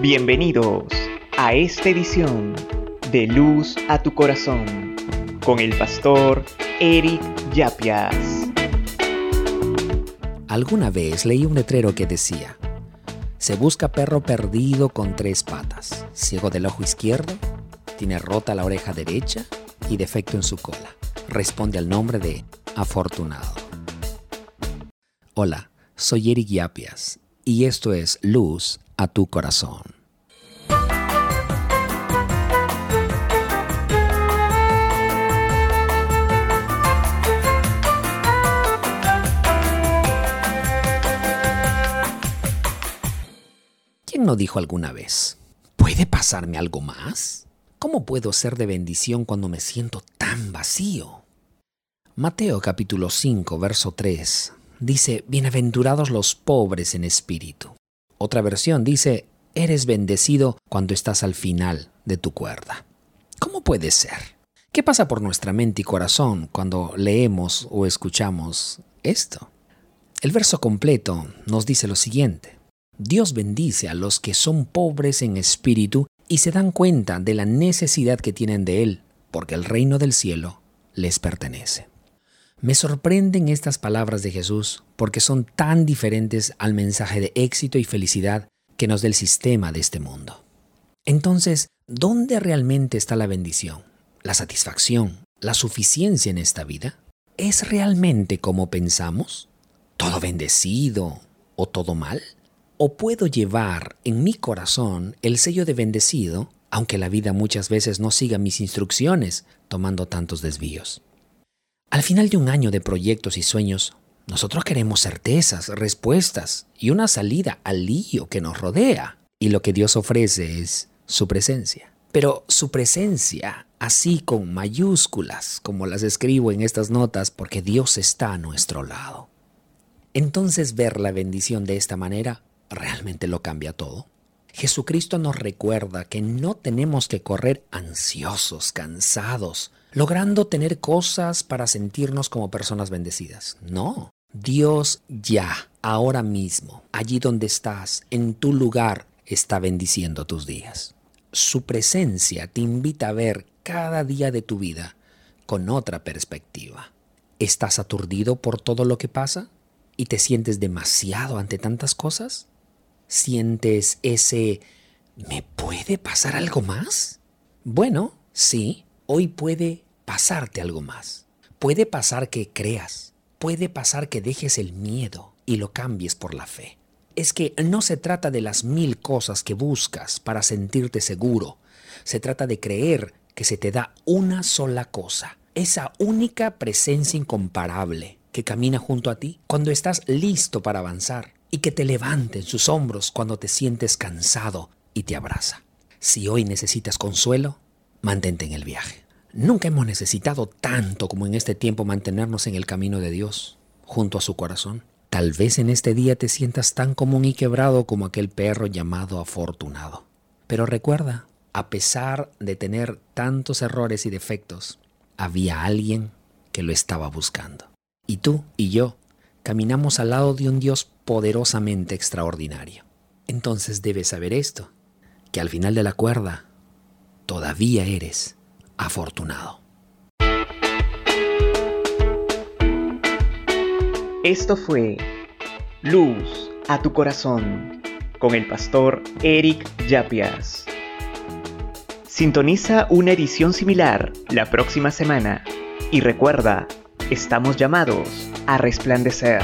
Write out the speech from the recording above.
Bienvenidos a esta edición de Luz a tu Corazón con el pastor Eric Yapias. Alguna vez leí un letrero que decía, se busca perro perdido con tres patas, ciego del ojo izquierdo, tiene rota la oreja derecha y defecto en su cola. Responde al nombre de afortunado. Hola, soy Eric Yapias y esto es Luz a tu corazón. ¿Quién no dijo alguna vez, ¿puede pasarme algo más? ¿Cómo puedo ser de bendición cuando me siento tan vacío? Mateo capítulo 5, verso 3 dice, Bienaventurados los pobres en espíritu. Otra versión dice, eres bendecido cuando estás al final de tu cuerda. ¿Cómo puede ser? ¿Qué pasa por nuestra mente y corazón cuando leemos o escuchamos esto? El verso completo nos dice lo siguiente. Dios bendice a los que son pobres en espíritu y se dan cuenta de la necesidad que tienen de Él, porque el reino del cielo les pertenece. Me sorprenden estas palabras de Jesús porque son tan diferentes al mensaje de éxito y felicidad que nos da el sistema de este mundo. Entonces, ¿dónde realmente está la bendición, la satisfacción, la suficiencia en esta vida? ¿Es realmente como pensamos? ¿Todo bendecido o todo mal? ¿O puedo llevar en mi corazón el sello de bendecido, aunque la vida muchas veces no siga mis instrucciones, tomando tantos desvíos? Al final de un año de proyectos y sueños, nosotros queremos certezas, respuestas y una salida al lío que nos rodea. Y lo que Dios ofrece es su presencia. Pero su presencia, así con mayúsculas, como las escribo en estas notas, porque Dios está a nuestro lado. Entonces ver la bendición de esta manera realmente lo cambia todo. Jesucristo nos recuerda que no tenemos que correr ansiosos, cansados, logrando tener cosas para sentirnos como personas bendecidas. No, Dios ya, ahora mismo, allí donde estás, en tu lugar, está bendiciendo tus días. Su presencia te invita a ver cada día de tu vida con otra perspectiva. ¿Estás aturdido por todo lo que pasa? ¿Y te sientes demasiado ante tantas cosas? ¿Sientes ese ¿me puede pasar algo más? Bueno, sí, Hoy puede pasarte algo más. Puede pasar que creas. Puede pasar que dejes el miedo y lo cambies por la fe. Es que no se trata de las mil cosas que buscas para sentirte seguro. Se trata de creer que se te da una sola cosa, esa única presencia incomparable que camina junto a ti cuando estás listo para avanzar y que te levante en sus hombros cuando te sientes cansado y te abraza. Si hoy necesitas consuelo, mantente en el viaje. Nunca hemos necesitado tanto como en este tiempo mantenernos en el camino de Dios, junto a su corazón. Tal vez en este día te sientas tan común y quebrado como aquel perro llamado afortunado. Pero recuerda, a pesar de tener tantos errores y defectos, había alguien que lo estaba buscando. Y tú y yo caminamos al lado de un Dios poderosamente extraordinario. Entonces debes saber esto, que al final de la cuerda todavía eres afortunado. Esto fue Luz a tu corazón con el pastor Eric Yapias. Sintoniza una edición similar la próxima semana y recuerda, estamos llamados a resplandecer.